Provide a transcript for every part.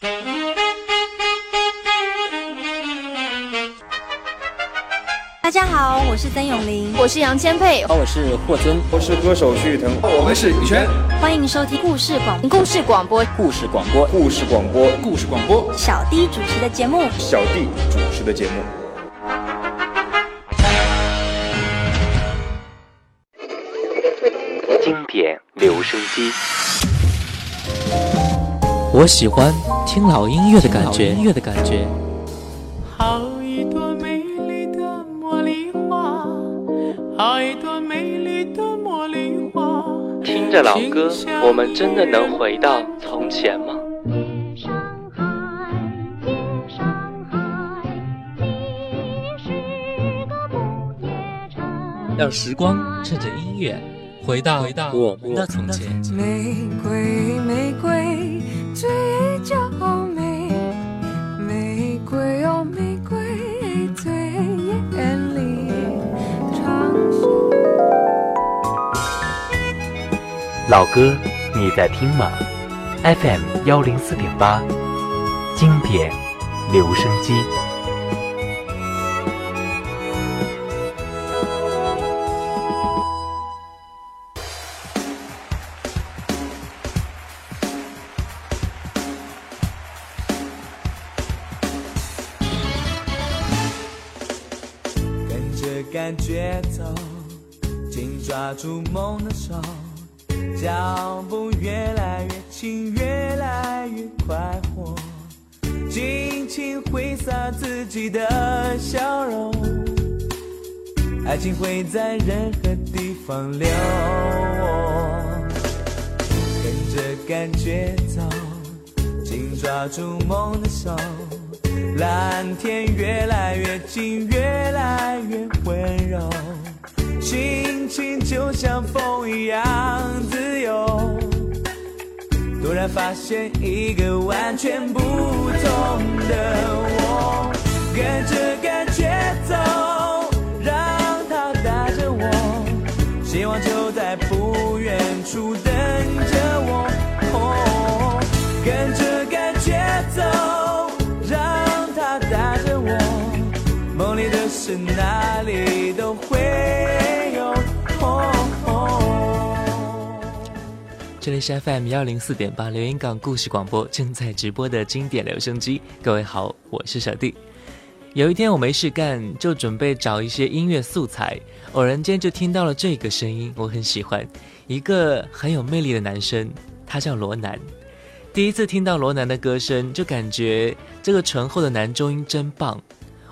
大家好，我是曾永林，我是杨千佩，我是霍尊，我是歌手徐誉腾，我们是羽泉，欢迎收听故事广故事广播。故事广播。故事广播。故事广播。小弟主持的节目。小弟主持的节目，经典留声机，我喜欢听老音乐的感觉，音乐的感觉。听着老歌，我们真的能回到从前吗？让时光趁着音乐回到回到我们的从前。玫瑰，玫瑰，最娇美。玫瑰哦，玫瑰，最艳丽。老歌，你在听吗？FM 幺零四点八，经典留声机。抓住梦的手。脚步越来越轻，越来越快活，尽情挥洒自己的笑容，爱情会在任何地方流。跟着感觉走，紧抓住梦的手，蓝天越来越近，越来越温柔。心情就像风一样自由，突然发现一个完全不同的我，跟着感觉走，让它带着我，希望就在不远处等着我。哦，跟着感觉走，让它带着我，梦里的事哪里都会。这里是 FM 幺零四点八连云港故事广播正在直播的经典留声机。各位好，我是小弟。有一天我没事干，就准备找一些音乐素材，偶然间就听到了这个声音，我很喜欢，一个很有魅力的男生，他叫罗南。第一次听到罗南的歌声，就感觉这个醇厚的男中音真棒。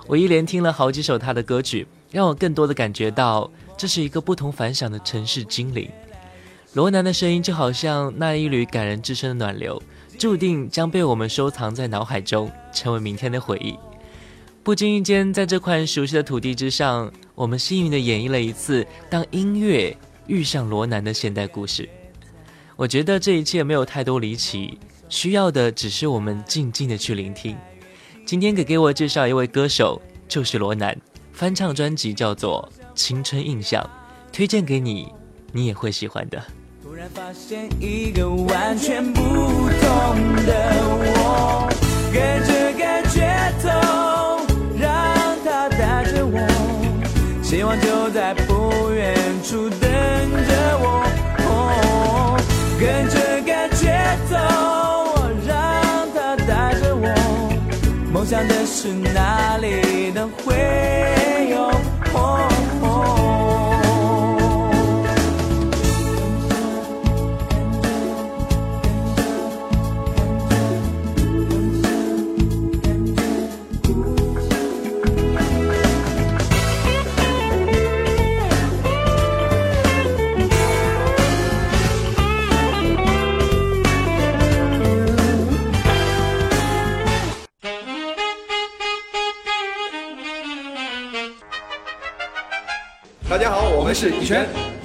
我一连听了好几首他的歌曲，让我更多的感觉到这是一个不同凡响的城市精灵。罗南的声音就好像那一缕感人至深的暖流，注定将被我们收藏在脑海中，成为明天的回忆。不经意间，在这块熟悉的土地之上，我们幸运地演绎了一次当音乐遇上罗南的现代故事。我觉得这一切没有太多离奇，需要的只是我们静静地去聆听。今天给给我介绍一位歌手，就是罗南，翻唱专辑叫做《青春印象》，推荐给你，你也会喜欢的。突然发现一个完全不同的我，跟着感觉走，让它带着我，希望就在不远处等着我。哦，跟着感觉走，让它带着我，梦想的事哪里都会有。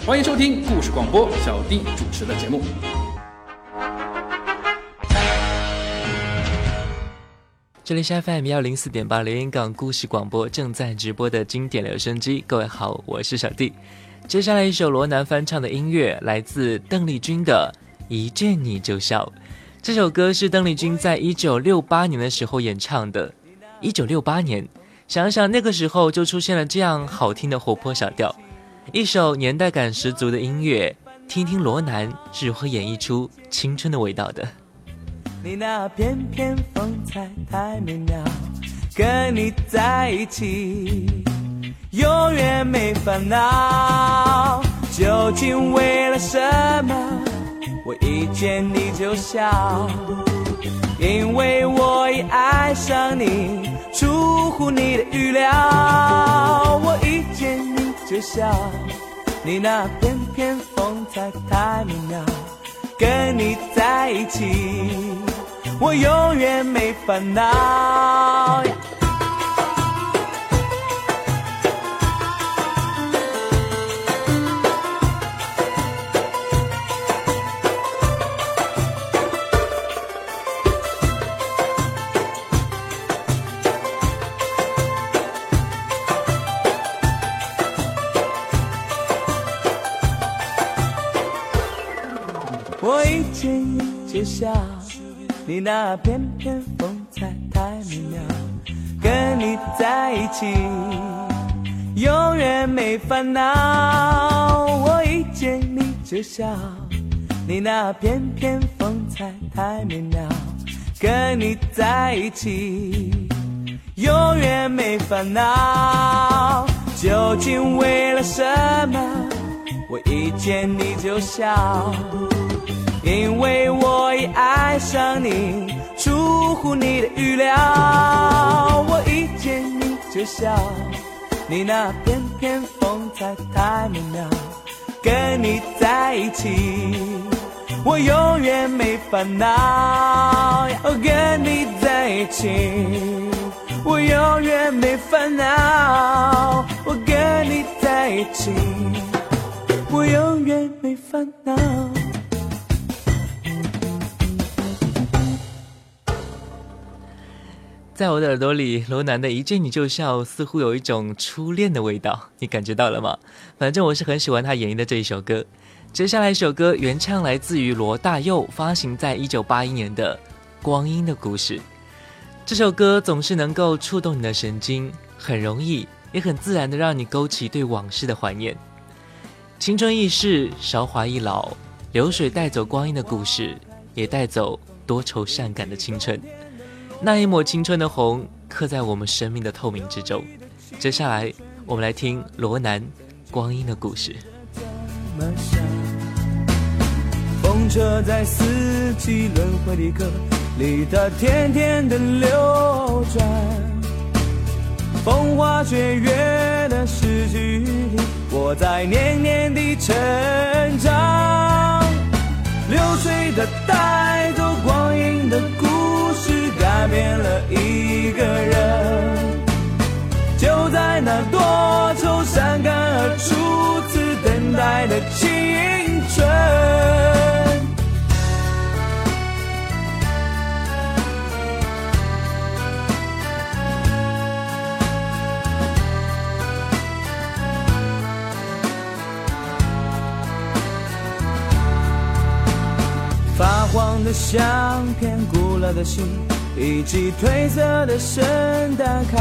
欢迎收听故事广播，小弟主持的节目。这里是 FM 幺零四点八连云港故事广播正在直播的经典留声机。各位好，我是小弟。接下来一首罗南翻唱的音乐，来自邓丽君的《一见你就笑》。这首歌是邓丽君在一九六八年的时候演唱的。一九六八年，想一想那个时候就出现了这样好听的活泼小调，一首年代感十足的音乐。听听罗南是如何演绎出青春的味道的。你那翩翩风采太美妙，跟你在一起永远没烦恼。究竟为了什么？我一见你就笑，因为我已爱上你，出乎你的预料。我一就像，你那翩翩风采太美妙，跟你在一起，我永远没烦恼。我一见你就笑，你那翩翩风采太美妙，跟你在一起永远没烦恼。我一见你就笑，你那翩翩风采太美妙，跟你在一起永远没烦恼。究竟为了什么？我一见你就笑。因为我已爱上你，出乎你的预料。我一见你就笑，你那翩翩风采太美妙，跟你在一起，我永远没烦恼。跟你在一起，我永远没烦恼。我跟你在一起，我永远没烦恼。在我的耳朵里，罗南的一见你就笑，似乎有一种初恋的味道，你感觉到了吗？反正我是很喜欢他演绎的这一首歌。接下来一首歌原唱来自于罗大佑，发行在一九八一年的《光阴的故事》。这首歌总是能够触动你的神经，很容易也很自然的让你勾起对往事的怀念。青春易逝，韶华易老，流水带走光阴的故事，也带走多愁善感的青春。那一抹青春的红，刻在我们生命的透明之中。接下来，我们来听罗南《光阴的故事》。风车在四季轮回的歌里，它天天的流转。风花雪月的诗句里，我在年年的成长。流水它带走光阴的故是，改变了一个人。就在那多愁善感而初次等待的青春。发黄的相片、古老的信，以及褪色的圣诞卡。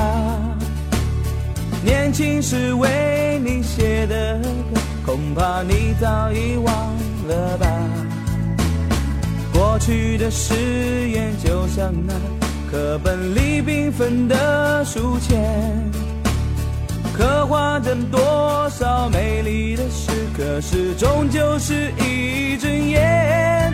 年轻时为你写的歌，恐怕你早已忘了吧。过去的誓言就像那课本里缤纷的书签，刻画着多少美丽的诗，可是终究是一阵烟。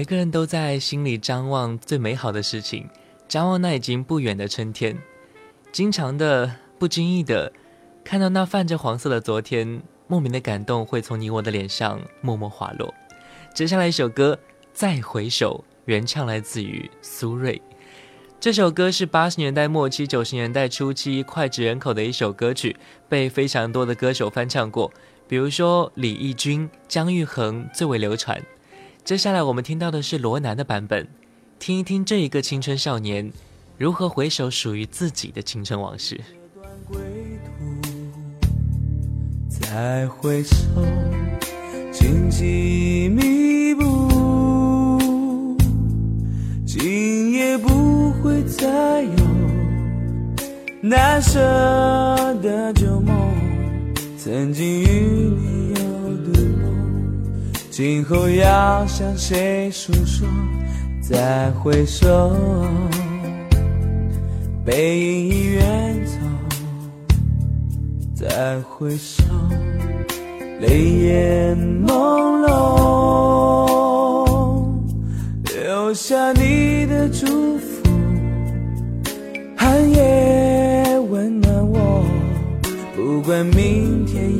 每个人都在心里张望最美好的事情，张望那已经不远的春天。经常的、不经意的，看到那泛着黄色的昨天，莫名的感动会从你我的脸上默默滑落。接下来一首歌《再回首》，原唱来自于苏芮。这首歌是八十年代末期、九十年代初期脍炙人口的一首歌曲，被非常多的歌手翻唱过，比如说李翊君、姜育恒最为流传。接下来我们听到的是罗南的版本，听一听这一个青春少年如何回首属于自己的青春往事。再回首，荆棘密布，今夜不会再有难舍的旧梦，曾经与你。今后要向谁诉说？再回首，背影已远走。再回首，泪眼朦胧，留下你的祝福，寒夜温暖我。不管明天。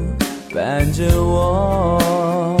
伴着我。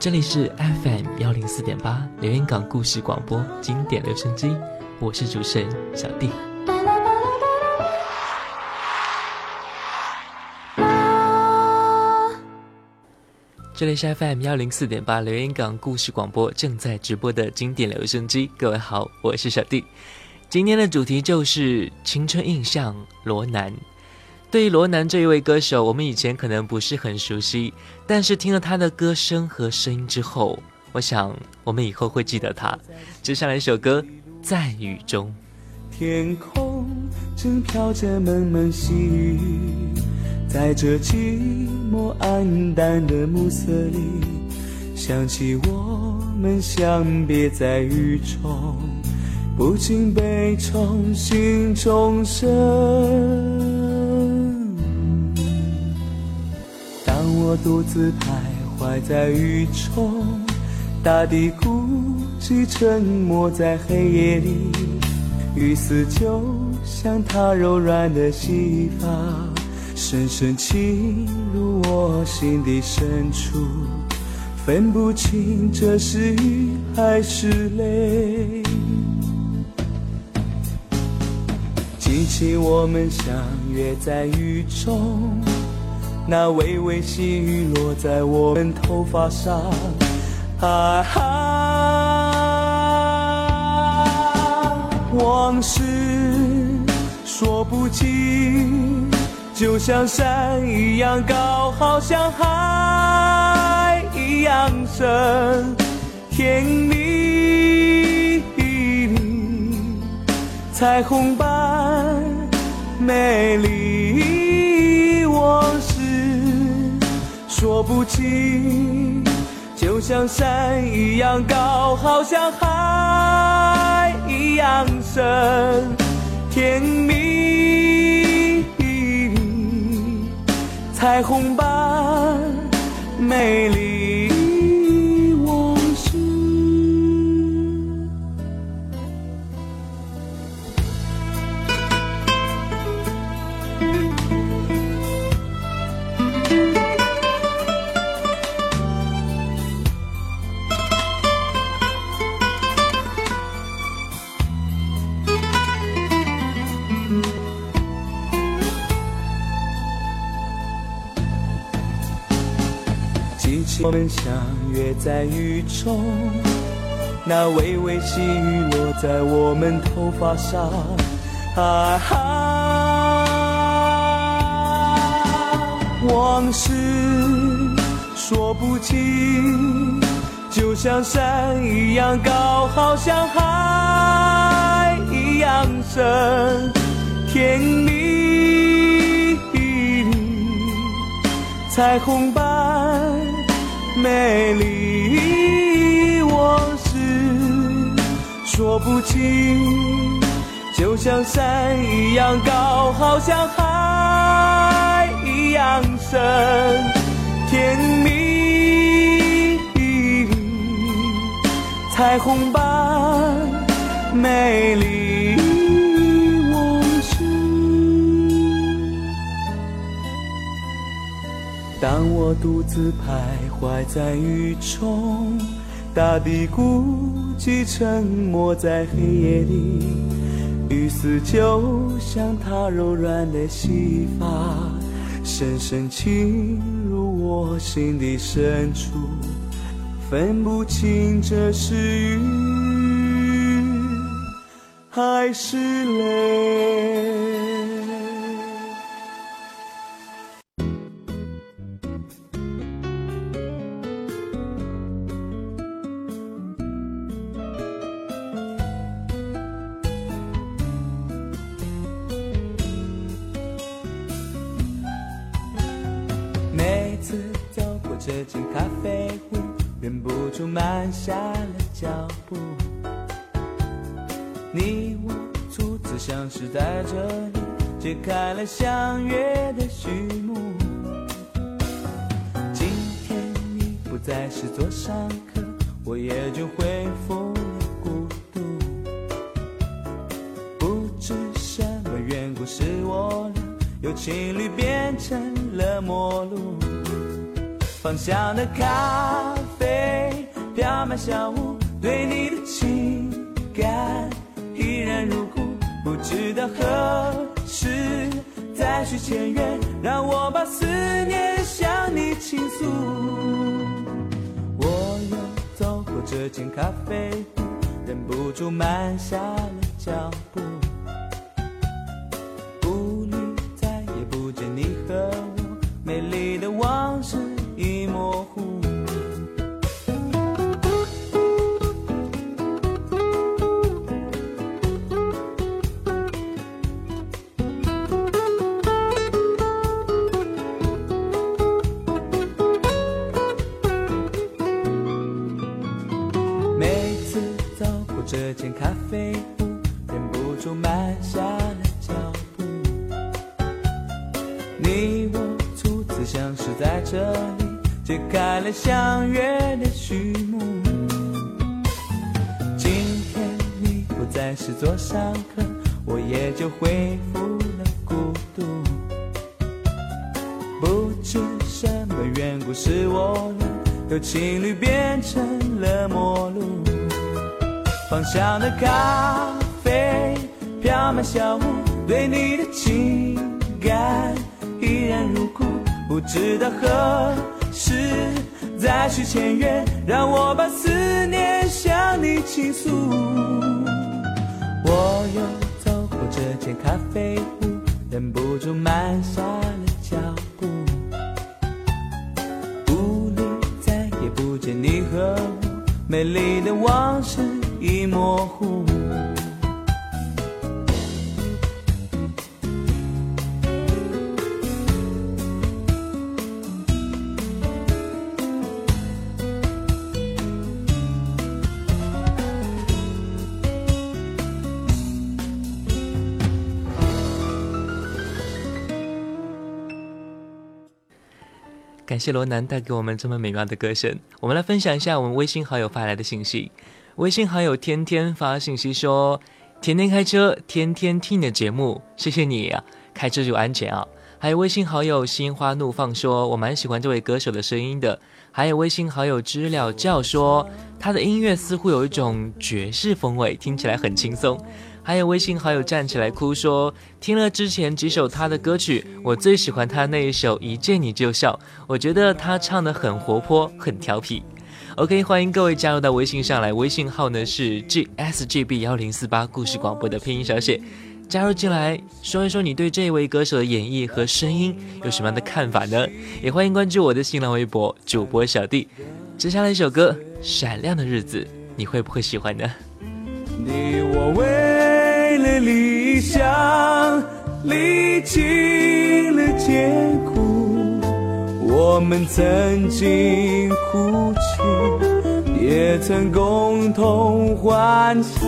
这里是 FM 幺零四点八连云港故事广播经典留声机，我是主持人小弟。这里是 FM 幺零四点八连云港故事广播正在直播的经典留声机，各位好，我是小弟。今天的主题就是青春印象，罗南。对于罗南这一位歌手，我们以前可能不是很熟悉，但是听了他的歌声和声音之后，我想我们以后会记得他。接下来一首歌《在雨中》。天空正飘着蒙蒙细雨，在这寂寞暗淡的暮色里，想起我们相别在雨中，不禁悲从心中生。我独自徘徊在雨中，大地孤寂沉默在黑夜里，雨丝就像她柔软的细发，深深侵入我心底深处，分不清这是雨还是泪。记起我们相约在雨中。那微微细雨落在我们头发上，啊哈，往事说不清，就像山一样高，好像海一样深，天里彩虹般美丽往事。说不清，就像山一样高，好像海一样深，甜蜜，彩虹般美丽。我们相约在雨中，那微微细雨落在我们头发上，啊，往事说不清，就像山一样高，好像海一样深，甜蜜，彩虹般。美丽往事说不清，就像山一样高，好像海一样深，甜蜜，彩虹般美丽往事。当我独自徘怀在雨中，大地孤寂沉默在黑夜里。雨丝就像她柔软的细发，深深侵入我心底深处，分不清这是雨还是泪。芳香的咖啡。飘满小屋，对你的情感依然如故，不知道何时再续前缘，让我把思念向你倾诉。我又走过这间咖啡屋，忍不住慢下了脚步，上课，我也就恢复了孤独。不知什么缘故，使我俩由情侣变成了陌路。芳香的咖啡飘满小屋，对你的情感依然如故。不知道何时。再续前缘，让我把思念向你倾诉。我又走过这间咖啡屋，忍不住慢下了脚步。屋里再也不见你和我，美丽的往事已模糊。感谢罗南带给我们这么美妙的歌声。我们来分享一下我们微信好友发来的信息。微信好友天天发信息说：“天天开车，天天听你的节目，谢谢你啊，开车就安全啊。”还有微信好友心花怒放说：“我蛮喜欢这位歌手的声音的。”还有微信好友知了叫说：“他的音乐似乎有一种爵士风味，听起来很轻松。”还有微信好友站起来哭说，听了之前几首他的歌曲，我最喜欢他那一首《一见你就笑》，我觉得他唱的很活泼，很调皮。OK，欢迎各位加入到微信上来，微信号呢是 gsgb 幺零四八故事广播的拼音小写，加入进来说一说你对这位歌手的演绎和声音有什么样的看法呢？也欢迎关注我的新浪微博主播小弟。接下来一首歌《闪亮的日子》，你会不会喜欢呢？你我为了理想历尽了艰苦，我们曾经哭泣，也曾共同幻想。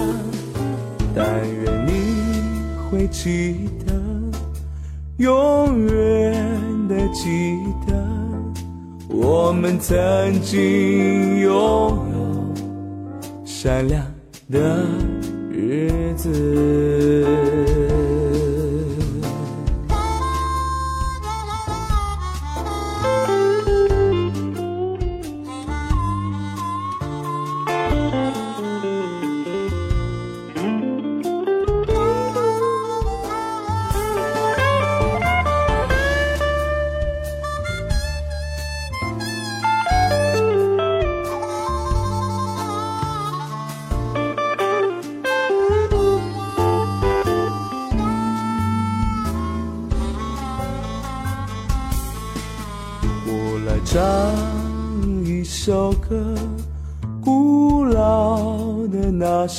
但愿你会记得，永远的记得，我们曾经拥有闪亮的日子。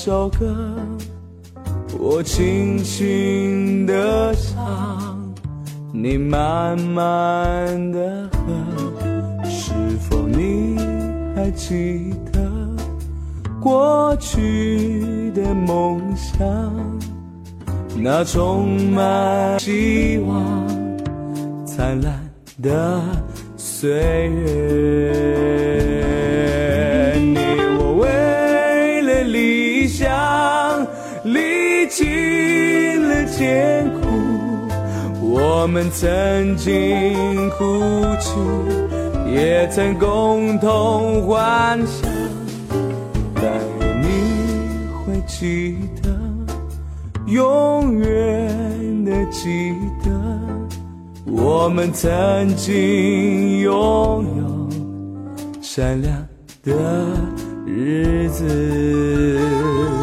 首歌，我轻轻地唱，你慢慢地和，是否你还记得过去的梦想？那充满希望、灿烂的岁月。艰苦，我们曾经哭泣，也曾共同幻想，但你会记得。永远的记得，我们曾经拥有闪亮的日子。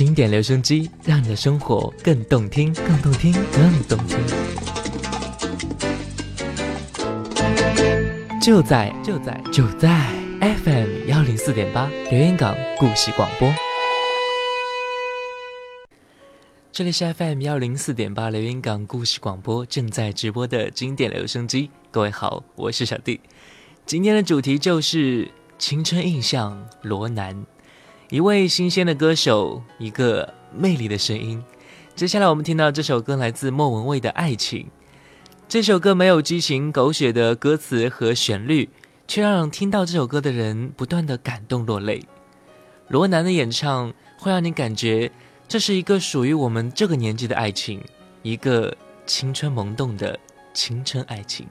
经典留声机，让你的生活更动听，更动听，更动听。就在就在就在 FM 幺零四点八留言港故事广播，这里是 FM 幺零四点八留言港故事广播正在直播的经典留声机。各位好，我是小弟。今天的主题就是青春印象罗南。一位新鲜的歌手，一个魅力的声音。接下来我们听到这首歌来自莫文蔚的《爱情》。这首歌没有激情狗血的歌词和旋律，却让听到这首歌的人不断的感动落泪。罗南的演唱会让你感觉这是一个属于我们这个年纪的爱情，一个青春萌动的青春爱情。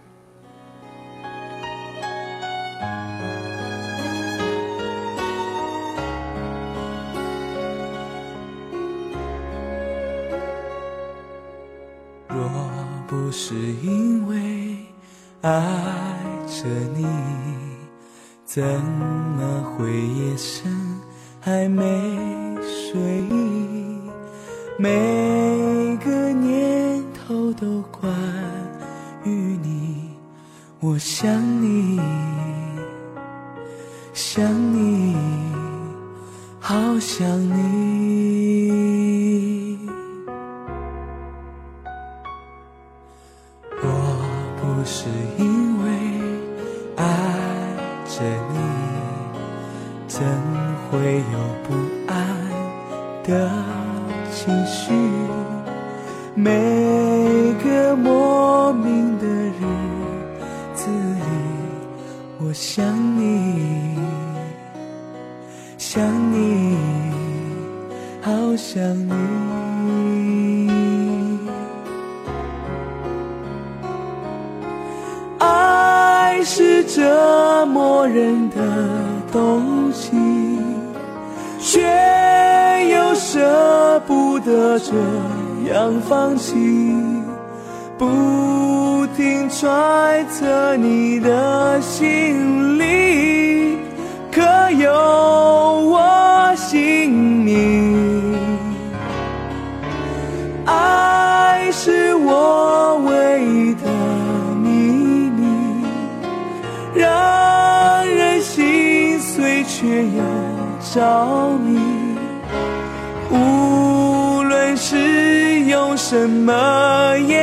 是因为爱着你，怎么会夜深还没睡意？每个念头都关于你，我想你，想你，好想你。是因为爱着你，怎会有不安的情绪？每个莫名的日子里，我想你，想你，好想你。这样放弃。不停揣测你的心里，可有我姓名？爱是我唯一的秘密，让人心碎却又着迷。什么也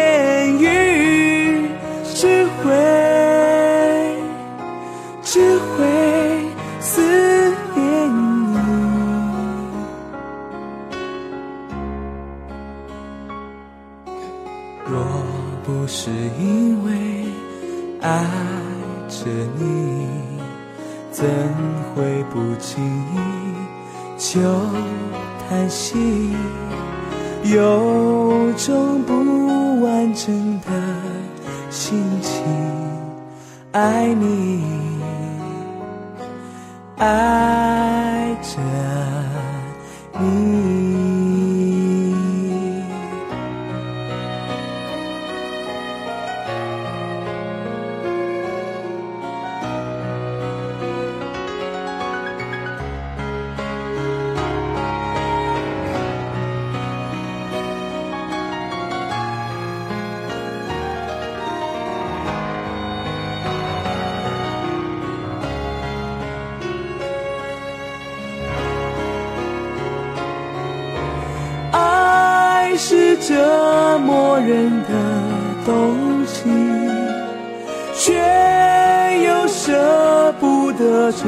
得这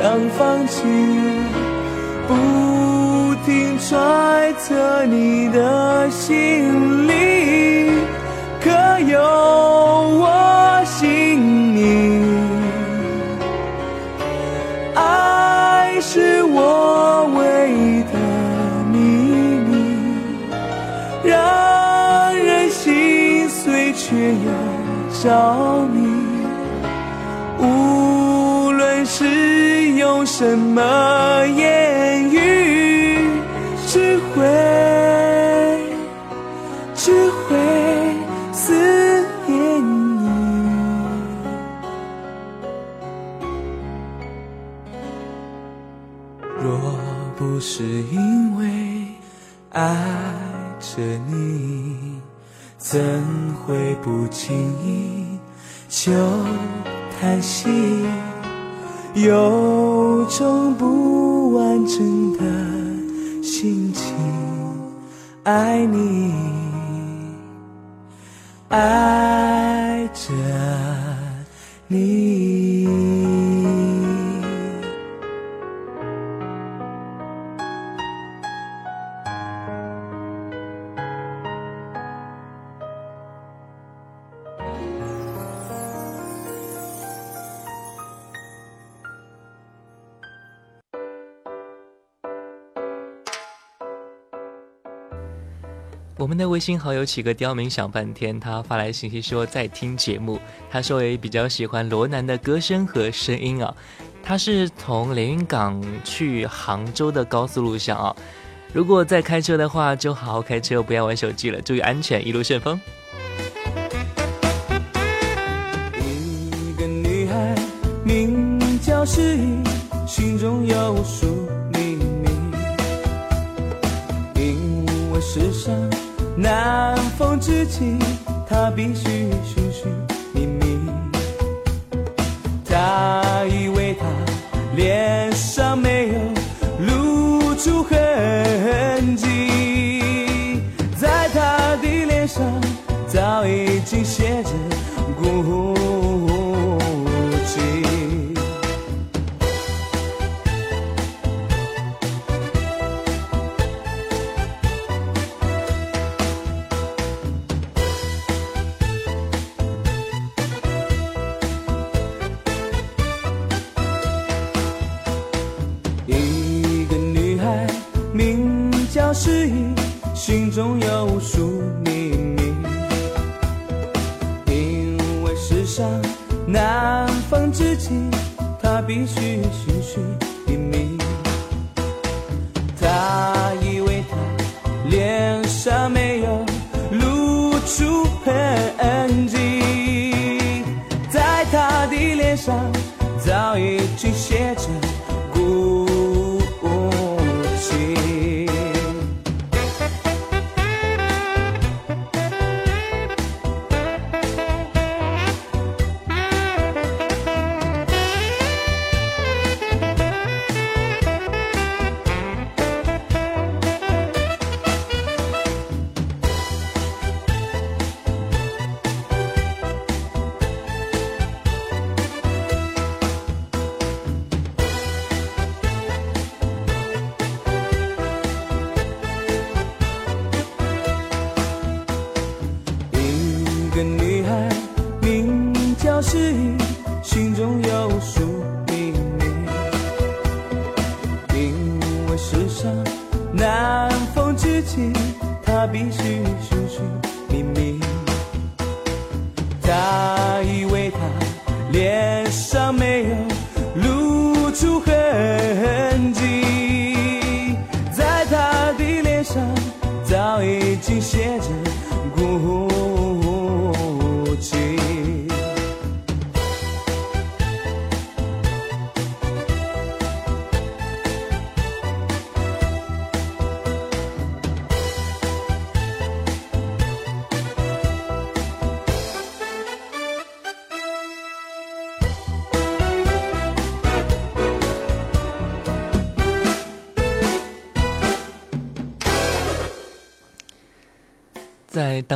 样放弃。不停揣测你的心里，可有我姓名？爱是我唯一的秘密，让人心碎却又着迷。无是用什么言语，只会只会思念你。若不是因为爱着你，怎会不经意就叹息？有种不完整的心情，爱你，爱着你。我们的微信好友起个刁民想半天，他发来信息说在听节目，他说也比较喜欢罗南的歌声和声音啊。他是从连云港去杭州的高速路上啊，如果在开车的话，就好好开车，不要玩手机了，注意安全，一路顺风。心中有无数秘密。因为世上难逢知己，他必须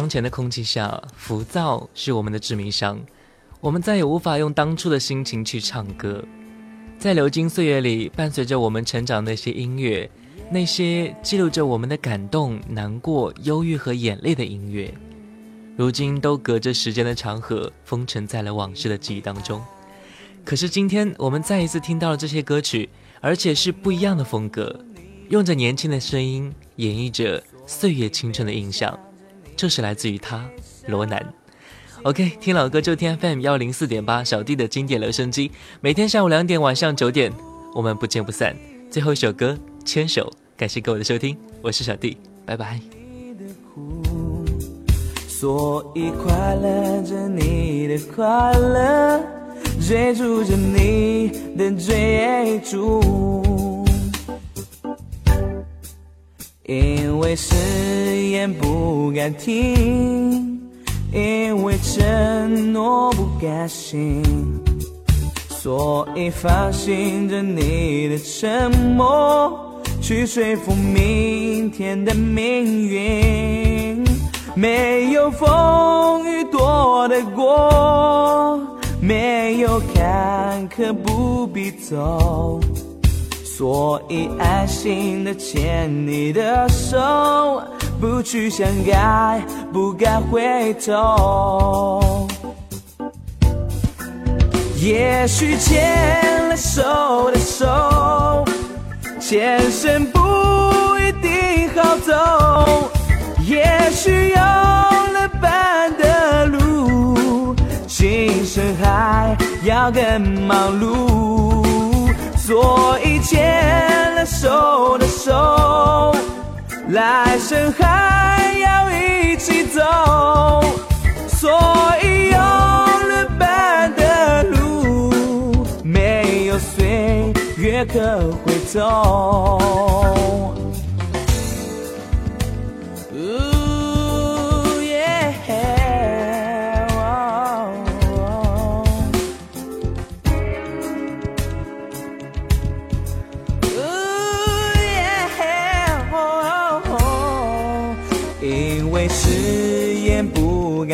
当前的空气下，浮躁是我们的致命伤。我们再也无法用当初的心情去唱歌。在流金岁月里，伴随着我们成长那些音乐，那些记录着我们的感动、难过、忧郁和眼泪的音乐，如今都隔着时间的长河，封存在了往事的记忆当中。可是今天，我们再一次听到了这些歌曲，而且是不一样的风格，用着年轻的声音演绎着岁月青春的印象。就是来自于他，罗南。OK，听老歌就听 FM 幺零四点八，小弟的经典留声机，每天下午两点，晚上九点，我们不见不散。最后一首歌《牵手》，感谢各位的收听，我是小弟，拜拜。所以快乐着你的快乐，追逐着你的追逐。因为誓言不敢听，因为承诺不敢信，所以放心着你的沉默，去说服明天的命运。没有风雨躲得过，没有坎坷不必走。所以安心的牵你的手，不去想该，不该回头。也许牵了手的手，前生不一定好走。也许有了伴的路，今生还要更忙碌。所以牵了手的手，来生还要一起走。所以有了伴的路，没有岁月可回头。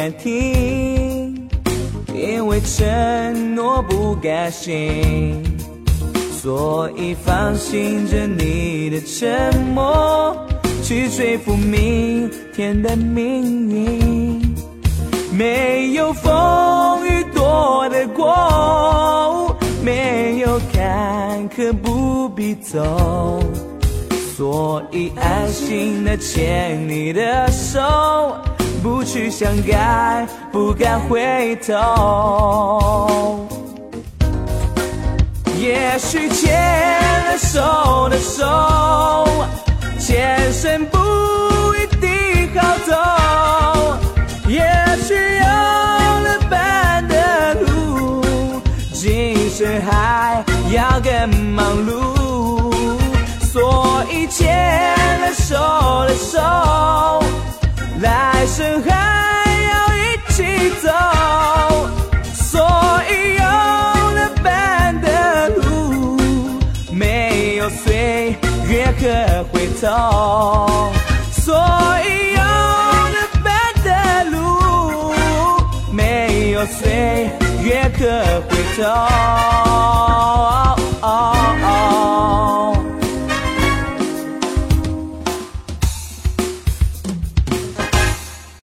敢听，因为承诺不甘心，所以放心着你的沉默。去说服明天的命运。没有风雨躲得过，没有坎坷不必走，所以安心的牵你的手，不去想该，不该回头。也许牵了手的手。前生不一定好走，也许有了伴的路，今生还要更忙碌，所以牵了手的手，来生还要一起走。所以有了伴的路，没有岁月可回头。所以有了伴的路，没有岁月可回头。